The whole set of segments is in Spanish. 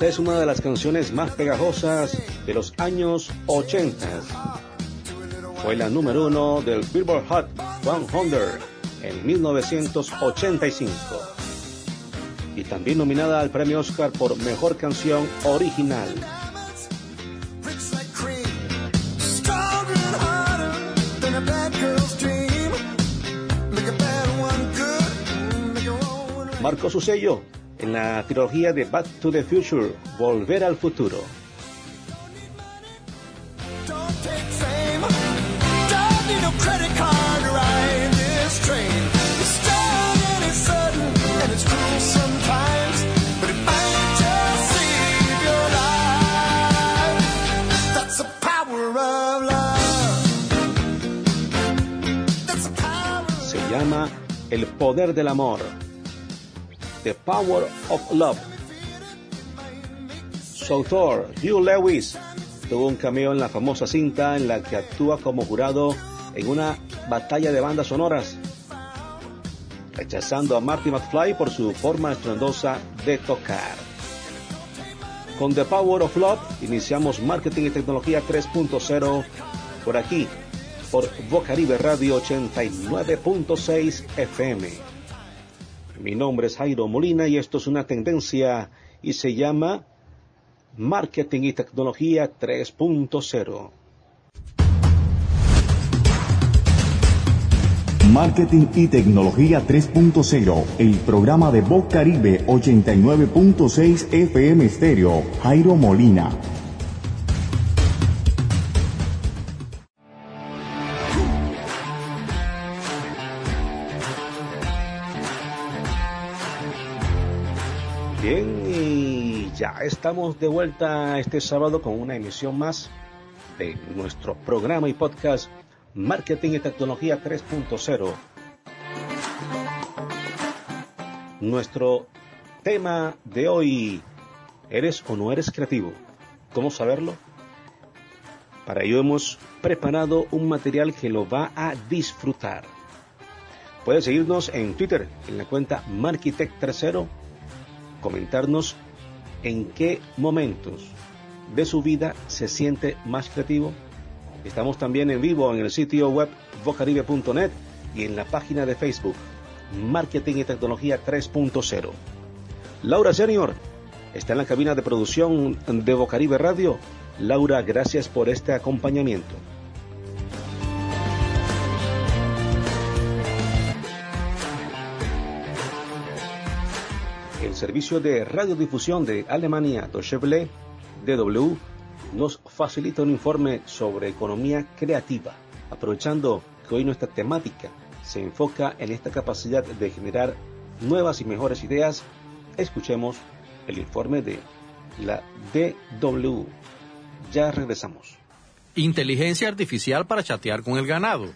Es una de las canciones más pegajosas de los años 80. Fue la número uno del Billboard Hot 100 en 1985 y también nominada al premio Oscar por Mejor Canción Original. Marcó su sello en la trilogía de Back to the Future, Volver al Futuro. Se llama El Poder del Amor. The Power of Love. Su autor, Hugh Lewis, tuvo un cameo en la famosa cinta en la que actúa como jurado en una batalla de bandas sonoras, rechazando a Marty McFly por su forma estruendosa de tocar. Con The Power of Love iniciamos Marketing y Tecnología 3.0 por aquí, por Bocaribe Radio 89.6 FM. Mi nombre es Jairo Molina y esto es una tendencia y se llama Marketing y Tecnología 3.0. Marketing y Tecnología 3.0, el programa de Voz Caribe 89.6 FM Stereo, Jairo Molina. Ya estamos de vuelta este sábado con una emisión más de nuestro programa y podcast Marketing y Tecnología 3.0. Nuestro tema de hoy, ¿eres o no eres creativo? ¿Cómo saberlo? Para ello hemos preparado un material que lo va a disfrutar. Puedes seguirnos en Twitter en la cuenta Markitect30, comentarnos en qué momentos de su vida se siente más creativo. Estamos también en vivo en el sitio web vocaribe.net y en la página de Facebook Marketing y Tecnología 3.0. Laura Senior está en la cabina de producción de Vocaribe Radio. Laura, gracias por este acompañamiento. Servicio de radiodifusión de Alemania Deutsche Welle, DW, nos facilita un informe sobre economía creativa, aprovechando que hoy nuestra temática se enfoca en esta capacidad de generar nuevas y mejores ideas. Escuchemos el informe de la DW. Ya regresamos. Inteligencia artificial para chatear con el ganado,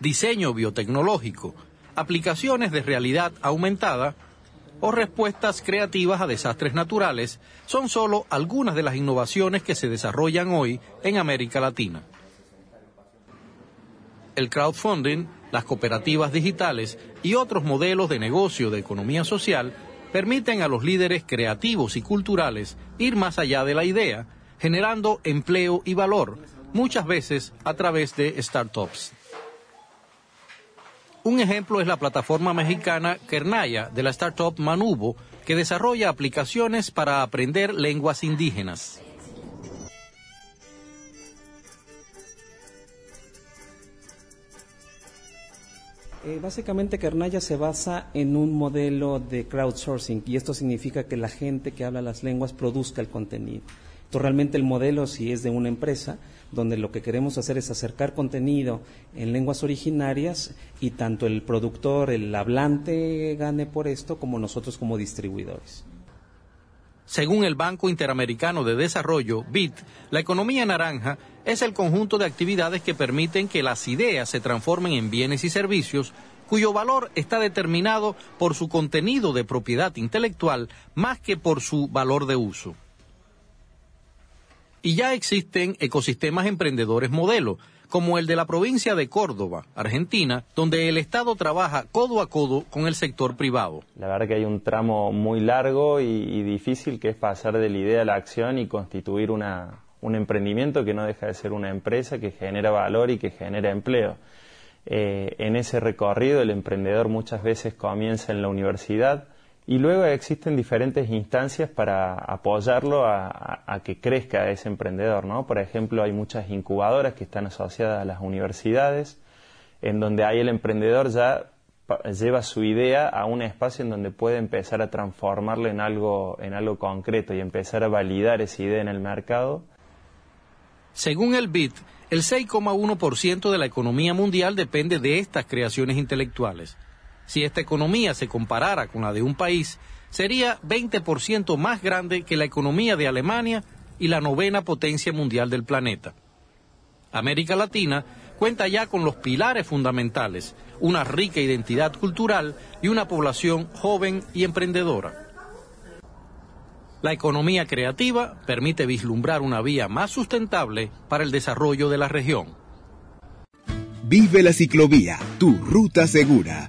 diseño biotecnológico, aplicaciones de realidad aumentada, o respuestas creativas a desastres naturales son solo algunas de las innovaciones que se desarrollan hoy en América Latina. El crowdfunding, las cooperativas digitales y otros modelos de negocio de economía social permiten a los líderes creativos y culturales ir más allá de la idea, generando empleo y valor, muchas veces a través de startups. Un ejemplo es la plataforma mexicana Kernaya de la startup Manubo, que desarrolla aplicaciones para aprender lenguas indígenas. Eh, básicamente Kernaya se basa en un modelo de crowdsourcing y esto significa que la gente que habla las lenguas produzca el contenido. Entonces realmente el modelo si es de una empresa donde lo que queremos hacer es acercar contenido en lenguas originarias y tanto el productor, el hablante gane por esto como nosotros como distribuidores. Según el Banco Interamericano de Desarrollo, BIT, la economía naranja es el conjunto de actividades que permiten que las ideas se transformen en bienes y servicios cuyo valor está determinado por su contenido de propiedad intelectual más que por su valor de uso. Y ya existen ecosistemas emprendedores modelo, como el de la provincia de Córdoba, Argentina, donde el Estado trabaja codo a codo con el sector privado. La verdad que hay un tramo muy largo y, difícil que es pasar de la idea a la acción y constituir un emprendimiento que no deja de ser una empresa que genera valor y que genera empleo. Eh, en ese recorrido el emprendedor muchas veces comienza en la universidad, y luego existen diferentes instancias para apoyarlo a, que crezca ese emprendedor, ¿no? Por ejemplo, hay muchas incubadoras que están asociadas a las universidades, en donde ahí el emprendedor ya lleva su idea a un espacio en donde puede empezar a transformarla en algo, en algo concreto y empezar a validar esa idea en el mercado. Según el BIT, el 6,1% de la economía mundial depende de estas creaciones intelectuales. Si esta economía se comparara con la de un país, sería 20% más grande que la economía de Alemania y la novena potencia mundial del planeta. América Latina cuenta ya con los pilares fundamentales, una rica identidad cultural y una población joven y emprendedora. La economía creativa permite vislumbrar una vía más sustentable para el desarrollo de la región. Vive la ciclovía, tu ruta segura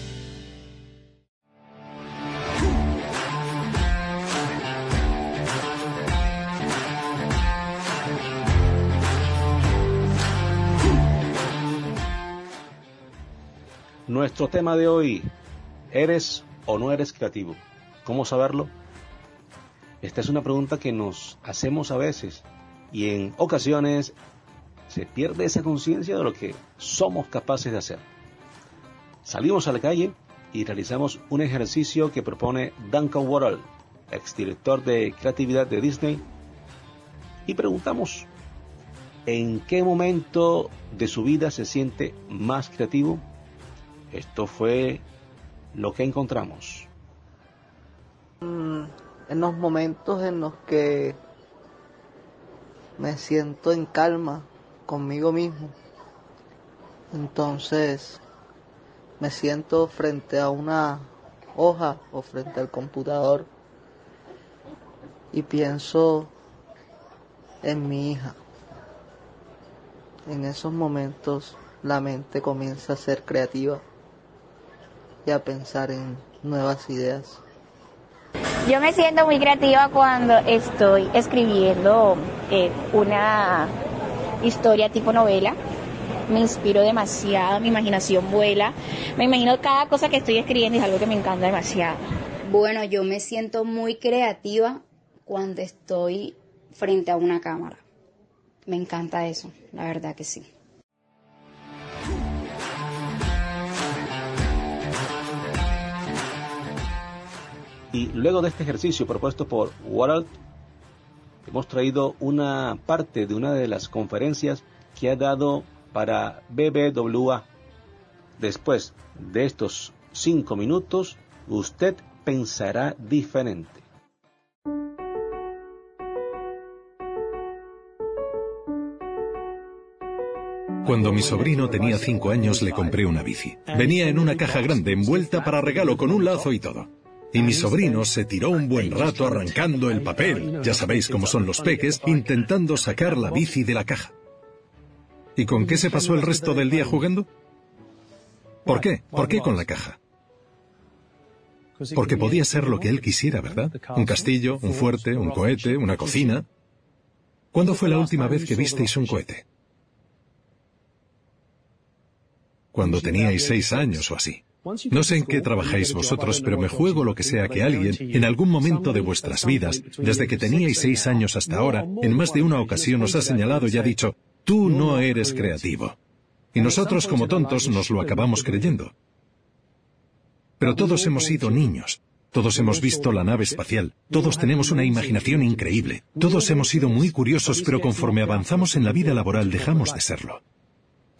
Nuestro tema de hoy, ¿eres o no eres creativo? ¿Cómo saberlo? Esta es una pregunta que nos hacemos a veces y en ocasiones se pierde esa conciencia de lo que somos capaces de hacer. Salimos a la calle y realizamos un ejercicio que propone Duncan Worrell, exdirector de creatividad de Disney, y preguntamos, ¿en qué momento de su vida se siente más creativo? Esto fue lo que encontramos. Mm, en los momentos en los que me siento en calma conmigo mismo, entonces me siento frente a una hoja o frente al computador y pienso en mi hija. En esos momentos la mente comienza a ser creativa y a pensar en nuevas ideas. Yo me siento muy creativa cuando estoy escribiendo eh, una historia tipo novela. Me inspiro demasiado, mi imaginación vuela. Me imagino cada cosa que estoy escribiendo es algo que me encanta demasiado. Bueno, yo me siento muy creativa cuando estoy frente a una cámara. Me encanta eso, la verdad que sí. Y luego de este ejercicio propuesto por Waralt, hemos traído una parte de una de las conferencias que ha dado para BBWA. Después de estos cinco minutos, usted pensará diferente. Cuando mi sobrino tenía cinco años le compré una bici. Venía en una caja grande envuelta para regalo con un lazo y todo. Y mi sobrino se tiró un buen rato arrancando el papel, ya sabéis cómo son los peques, intentando sacar la bici de la caja. ¿Y con qué se pasó el resto del día jugando? ¿Por qué? ¿Por qué con la caja? Porque podía ser lo que él quisiera, ¿verdad? Un castillo, un fuerte, un cohete, una cocina. ¿Cuándo fue la última vez que visteis un cohete? Cuando teníais seis años o así. No sé en qué trabajáis vosotros, pero me juego lo que sea que alguien, en algún momento de vuestras vidas, desde que teníais seis años hasta ahora, en más de una ocasión os ha señalado y ha dicho, tú no eres creativo. Y nosotros como tontos nos lo acabamos creyendo. Pero todos hemos sido niños. Todos hemos visto la nave espacial. Todos tenemos una imaginación increíble. Todos hemos sido muy curiosos, pero conforme avanzamos en la vida laboral dejamos de serlo.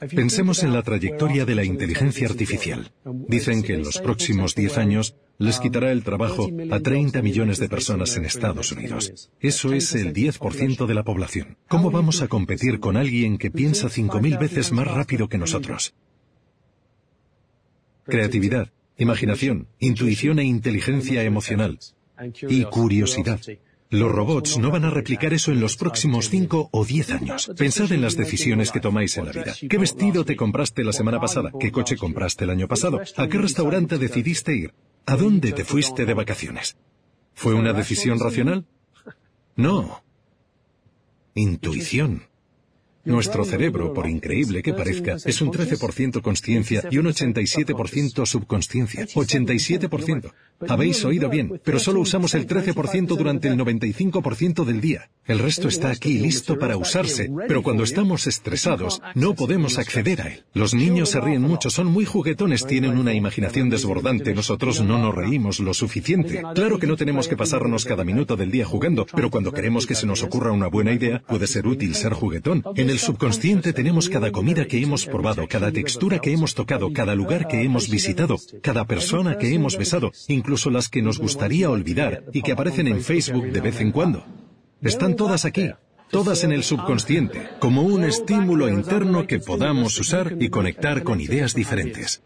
Pensemos en la trayectoria de la inteligencia artificial. Dicen que en los próximos 10 años les quitará el trabajo a 30 millones de personas en Estados Unidos. Eso es el 10% de la población. ¿Cómo vamos a competir con alguien que piensa 5.000 veces más rápido que nosotros? Creatividad, imaginación, intuición e inteligencia emocional. Y curiosidad. Los robots no van a replicar eso en los próximos 5 o 10 años. Pensad en las decisiones que tomáis en la vida. ¿Qué vestido te compraste la semana pasada? ¿Qué coche compraste el año pasado? ¿A qué restaurante decidiste ir? ¿A dónde te fuiste de vacaciones? ¿Fue una decisión racional? No. Intuición. Nuestro cerebro, por increíble que parezca, es un 13% consciencia y un 87% subconsciencia. 87%. Habéis oído bien, pero solo usamos el 13% durante el 95% del día. El resto está aquí listo para usarse, pero cuando estamos estresados no podemos acceder a él. Los niños se ríen mucho, son muy juguetones, tienen una imaginación desbordante, nosotros no nos reímos lo suficiente. Claro que no tenemos que pasarnos cada minuto del día jugando, pero cuando queremos que se nos ocurra una buena idea, puede ser útil ser juguetón. En el subconsciente tenemos cada comida que hemos probado, cada textura que hemos tocado, cada lugar que hemos visitado, cada persona que hemos besado, incluso las que nos gustaría olvidar y que aparecen en Facebook de vez en cuando. Están todas aquí, todas en el subconsciente, como un estímulo interno que podamos usar y conectar con ideas diferentes.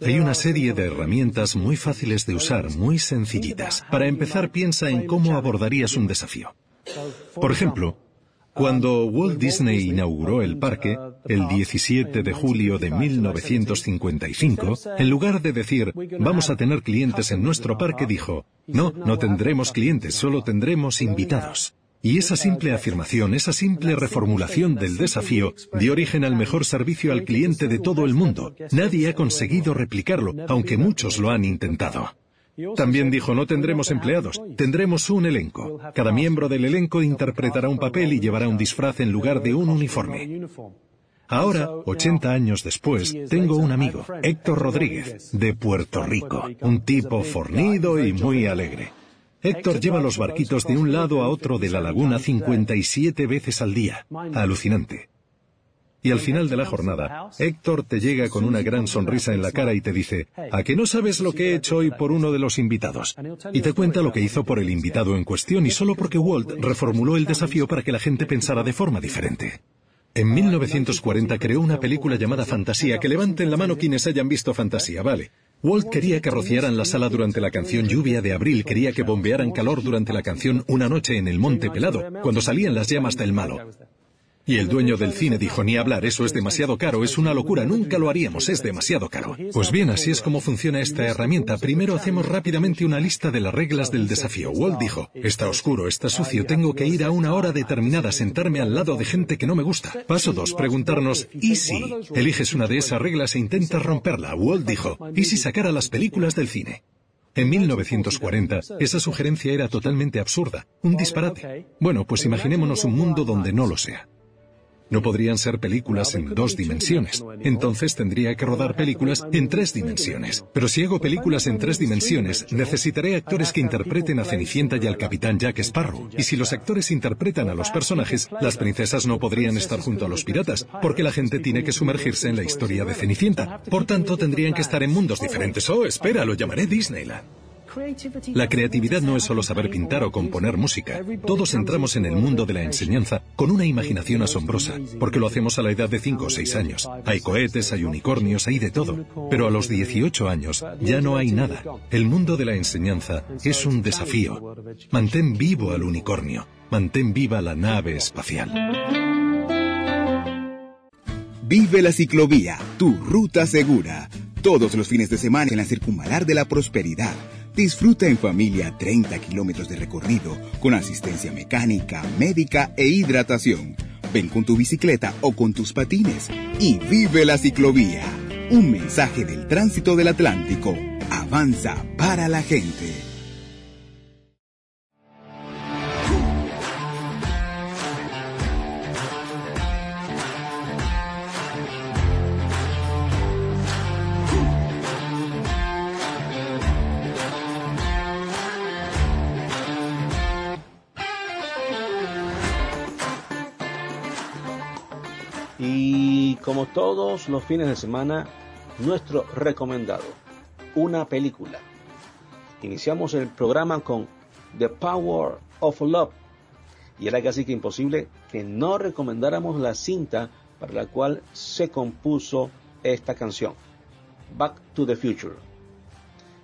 Hay una serie de herramientas muy fáciles de usar, muy sencillitas. Para empezar, piensa en cómo abordarías un desafío. Por ejemplo, cuando Walt Disney inauguró el parque, el 17 de julio de 1955, en lugar de decir, vamos a tener clientes en nuestro parque, dijo, no, no tendremos clientes, solo tendremos invitados. Y esa simple afirmación, esa simple reformulación del desafío, dio origen al mejor servicio al cliente de todo el mundo. Nadie ha conseguido replicarlo, aunque muchos lo han intentado. También dijo, no tendremos empleados, tendremos un elenco. Cada miembro del elenco interpretará un papel y llevará un disfraz en lugar de un uniforme. Ahora, 80 años después, tengo un amigo, Héctor Rodríguez, de Puerto Rico, un tipo fornido y muy alegre. Héctor lleva los barquitos de un lado a otro de la laguna 57 veces al día. Alucinante. Y al final de la jornada, Héctor te llega con una gran sonrisa en la cara y te dice, ¿a que no sabes lo que he hecho hoy por uno de los invitados? Y te cuenta lo que hizo por el invitado en cuestión y solo porque Walt reformuló el desafío para que la gente pensara de forma diferente. En 1940 creó una película llamada Fantasía, que levanten la mano quienes hayan visto Fantasía, vale. Walt quería que rociaran la sala durante la canción Lluvia de Abril, quería que bombearan calor durante la canción Una noche en el Monte Pelado, cuando salían las llamas del malo. Y el dueño del cine dijo, ni hablar, eso es demasiado caro, es una locura, nunca lo haríamos, es demasiado caro. Pues bien, así es como funciona esta herramienta. Primero hacemos rápidamente una lista de las reglas del desafío. Walt dijo, está oscuro, está sucio, tengo que ir a una hora determinada, sentarme al lado de gente que no me gusta. Paso dos, preguntarnos, ¿y si? Eliges una de esas reglas e intentas romperla. Walt dijo, ¿y si sacara las películas del cine? En 1940, esa sugerencia era totalmente absurda, un disparate. Bueno, pues imaginémonos un mundo donde no lo sea. No podrían ser películas en dos dimensiones. Entonces tendría que rodar películas en tres dimensiones. Pero si hago películas en tres dimensiones, necesitaré actores que interpreten a Cenicienta y al capitán Jack Sparrow. Y si los actores interpretan a los personajes, las princesas no podrían estar junto a los piratas, porque la gente tiene que sumergirse en la historia de Cenicienta. Por tanto, tendrían que estar en mundos diferentes. Oh, espera, lo llamaré Disneyland. La creatividad no es solo saber pintar o componer música. Todos entramos en el mundo de la enseñanza con una imaginación asombrosa, porque lo hacemos a la edad de 5 o 6 años. Hay cohetes, hay unicornios, hay de todo. Pero a los 18 años ya no hay nada. El mundo de la enseñanza es un desafío. Mantén vivo al unicornio. Mantén viva la nave espacial. Vive la ciclovía, tu ruta segura. Todos los fines de semana en la circunvalar de la prosperidad Disfruta en familia 30 kilómetros de recorrido con asistencia mecánica, médica e hidratación. Ven con tu bicicleta o con tus patines y vive la ciclovía. Un mensaje del tránsito del Atlántico. Avanza para la gente. Como todos los fines de semana, nuestro recomendado, una película. Iniciamos el programa con The Power of Love y era casi que imposible que no recomendáramos la cinta para la cual se compuso esta canción, Back to the Future.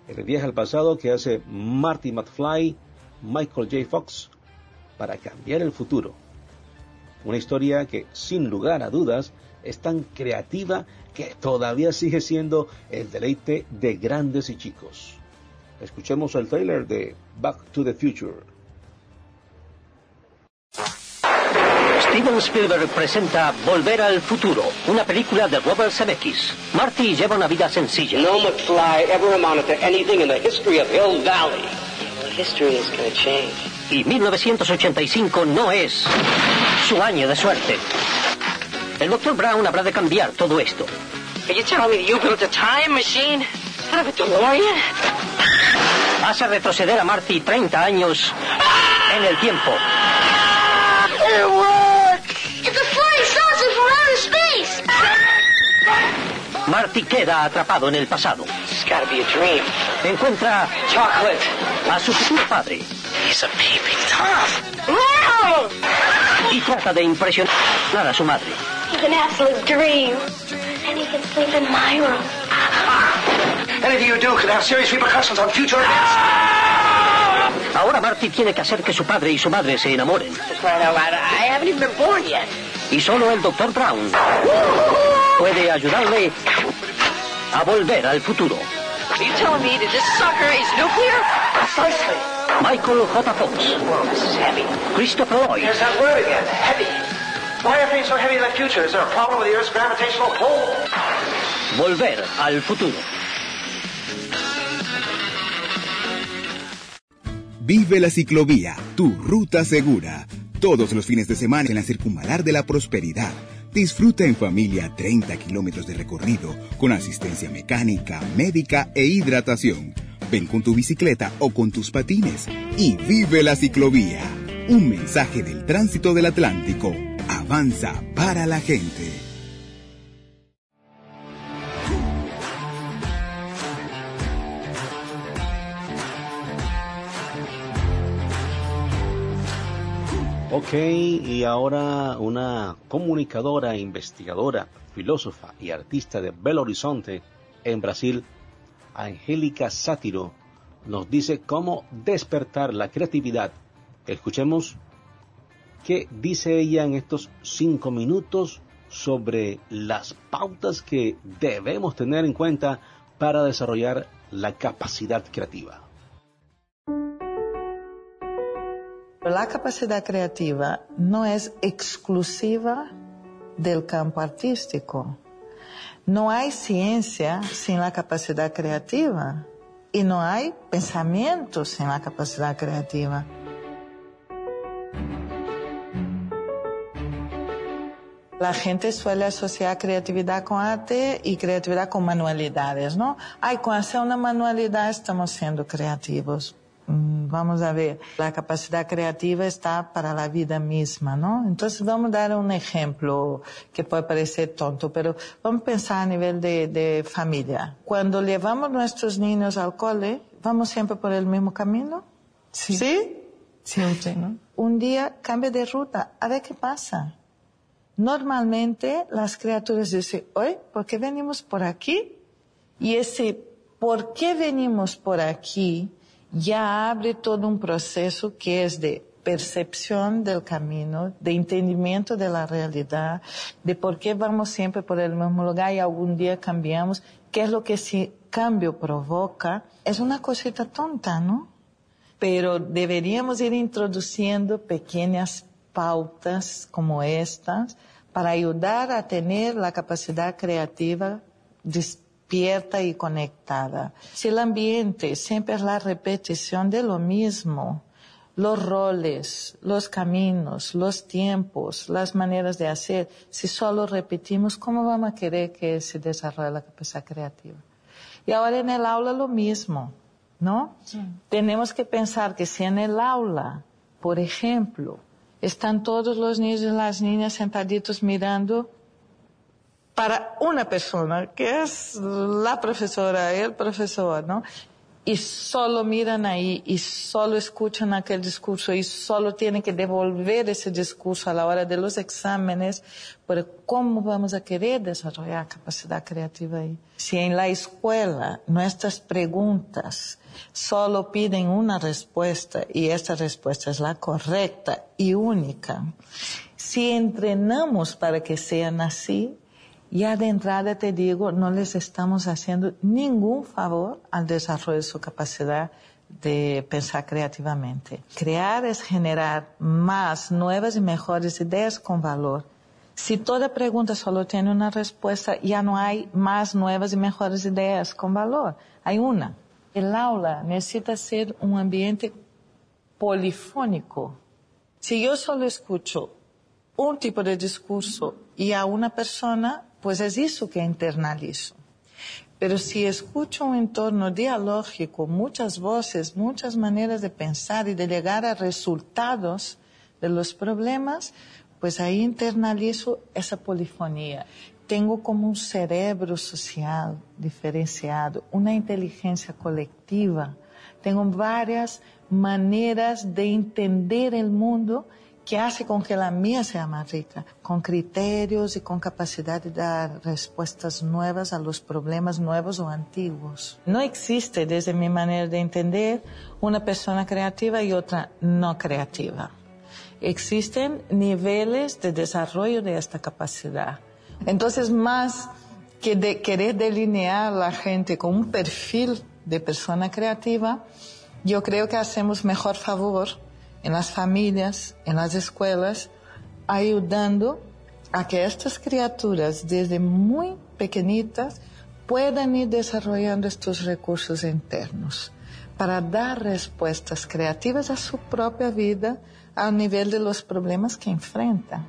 El viaje al pasado que hace Marty McFly, Michael J. Fox, para cambiar el futuro. Una historia que, sin lugar a dudas, es tan creativa que todavía sigue siendo el deleite de grandes y chicos. Escuchemos el trailer de Back to the Future. Steven Spielberg presenta Volver al futuro, una película de Robert Zemeckis. Marty lleva una vida sencilla. No McFly ever amounted to anything in the history of Hill Valley. Well, history is going to change. Y 1985 no es su año de suerte. El Dr. Brown habrá de cambiar todo esto. Hace retroceder a Marty 30 años en el tiempo. Marty queda atrapado en el pasado. It's gotta be a dream. Encuentra Chocolate. a su futuro padre He's a peeping Tom. Y trata de impresionar a su madre. It's an absolute dream. And he can sleep in my room. Anything you do could have serious repercussions on future events. Ahora Marty tiene que hacer que su padre y su madre se enamoren. I haven't even been born yet. Y solo el Dr. Brown puede ayudarle a volver al futuro. Are you telling me that this sucker is nuclear? Precisely. Michael J. Fox, Whoa, this is heavy. Christopher Lloyd, There's that word again, heavy. Why are things so heavy in the future? Is there a problem with the Earth's gravitational pull? Volver al futuro. Vive la ciclovía, tu ruta segura. Todos los fines de semana en la circunvalar de la prosperidad. Disfruta en familia 30 kilómetros de recorrido con asistencia mecánica, médica e hidratación. Ven con tu bicicleta o con tus patines y vive la ciclovía. Un mensaje del tránsito del Atlántico. Avanza para la gente. Ok, y ahora una comunicadora, investigadora, filósofa y artista de Belo Horizonte, en Brasil, Angélica Sátiro, nos dice cómo despertar la creatividad. Escuchemos qué dice ella en estos cinco minutos sobre las pautas que debemos tener en cuenta para desarrollar la capacidad creativa. La capacidad creativa no es exclusiva del campo artístico. No hay ciencia sin la capacidad creativa y no hay pensamiento sin la capacidad creativa. La gente suele asociar creatividad con arte y creatividad con manualidades, ¿no? Ay, con hacer una manualidad estamos siendo creativos. Mm, Vamos a ver, la capacidad creativa está para la vida misma, ¿no? Entonces vamos a dar un ejemplo que puede parecer tonto, pero vamos a pensar a nivel de, de familia. Cuando llevamos nuestros niños al cole, ¿vamos siempre por el mismo camino? Sí. ¿Sí? Siempre, ¿no? Un día cambia de ruta, a ver qué pasa. Normalmente las criaturas dicen, oye, ¿por qué venimos por aquí? Y ese ¿por qué venimos por aquí? Ya abre todo un proceso que es de percepción del camino, de entendimiento de la realidad, de por qué vamos siempre por el mismo lugar y algún día cambiamos, qué es lo que ese cambio provoca. Es una cosita tonta, ¿no? Pero deberíamos ir introduciendo pequeñas pautas como estas para ayudar a tener la capacidad creativa despierta y conectada. Si el ambiente siempre es la repetición de lo mismo, los roles, los caminos, los tiempos, las maneras de hacer, si solo repetimos, ¿cómo vamos a querer que se desarrolle la capacidad creativa? Y ahora en el aula lo mismo, ¿no? Tenemos que pensar que si en el aula, por ejemplo, están todos los niños y las niñas sentaditos mirando para una persona, que es la profesora, el profesor, ¿no? y solo miran ahí y solo escuchan aquel discurso y solo tienen que devolver ese discurso a la hora de los exámenes, pero ¿cómo vamos a querer desarrollar capacidad creativa ahí? Si en la escuela nuestras preguntas solo piden una respuesta y esta respuesta es la correcta y única, si entrenamos para que sean así, ya de entrada te digo, no les estamos haciendo ningún favor al desarrollo de su capacidad de pensar creativamente. Crear es generar más nuevas y mejores ideas con valor. Si toda pregunta solo tiene una respuesta, ya no hay más nuevas y mejores ideas con valor. Hay una. El aula necesita ser un ambiente polifónico. Si yo solo escucho un tipo de discurso y a una persona, pues es eso que internalizo. Pero si escucho un entorno dialógico, muchas voces, muchas maneras de pensar y de llegar a resultados de los problemas, pues ahí internalizo esa polifonía. Tengo como un cerebro social diferenciado, una inteligencia colectiva. Tengo varias maneras de entender el mundo que hace con que la mía sea más rica, con criterios y con capacidad de dar respuestas nuevas a los problemas nuevos o antiguos. No existe, desde mi manera de entender, una persona creativa y otra no creativa. Existen niveles de desarrollo de esta capacidad. Entonces, más que de querer delinear a la gente con un perfil de persona creativa, yo creo que hacemos mejor favor en las familias, en las escuelas, ayudando a que estas criaturas desde muy pequeñitas puedan ir desarrollando estos recursos internos para dar respuestas creativas a su propia vida al nivel de los problemas que enfrentan.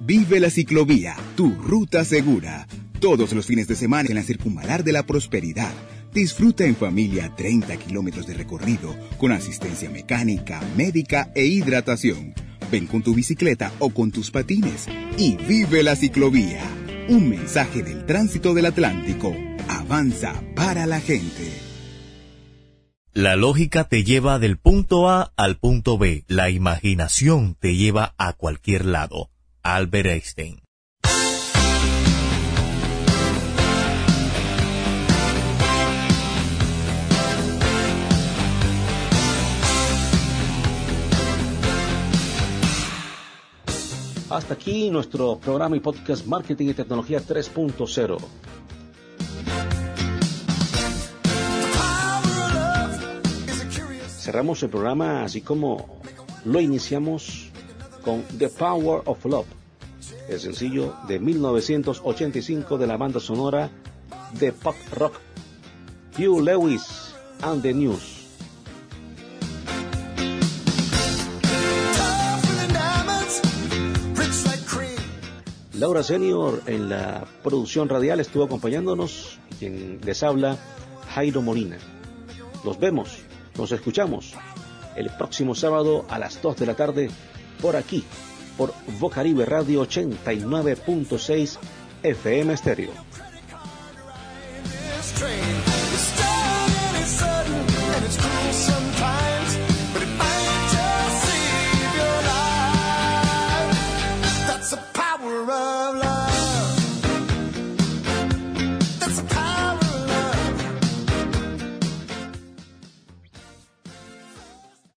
Vive la ciclovía, tu ruta segura. Todos los fines de semana en la circunvalar de la prosperidad Disfruta en familia 30 kilómetros de recorrido con asistencia mecánica, médica e hidratación. Ven con tu bicicleta o con tus patines y vive la ciclovía. Un mensaje del tránsito del Atlántico. Avanza para la gente. La lógica te lleva del punto A al punto B. La imaginación te lleva a cualquier lado. Albert Einstein. Hasta aquí nuestro programa y podcast Marketing y Tecnología 3.0. Cerramos el programa así como lo iniciamos con The Power of Love, el sencillo de 1985 de la banda sonora de pop rock Hugh Lewis and the News. Laura Senior en la producción radial estuvo acompañándonos quien les habla Jairo Molina. Nos vemos, nos escuchamos el próximo sábado a las 2 de la tarde por aquí, por Bocaribe Radio 89.6 FM Stereo.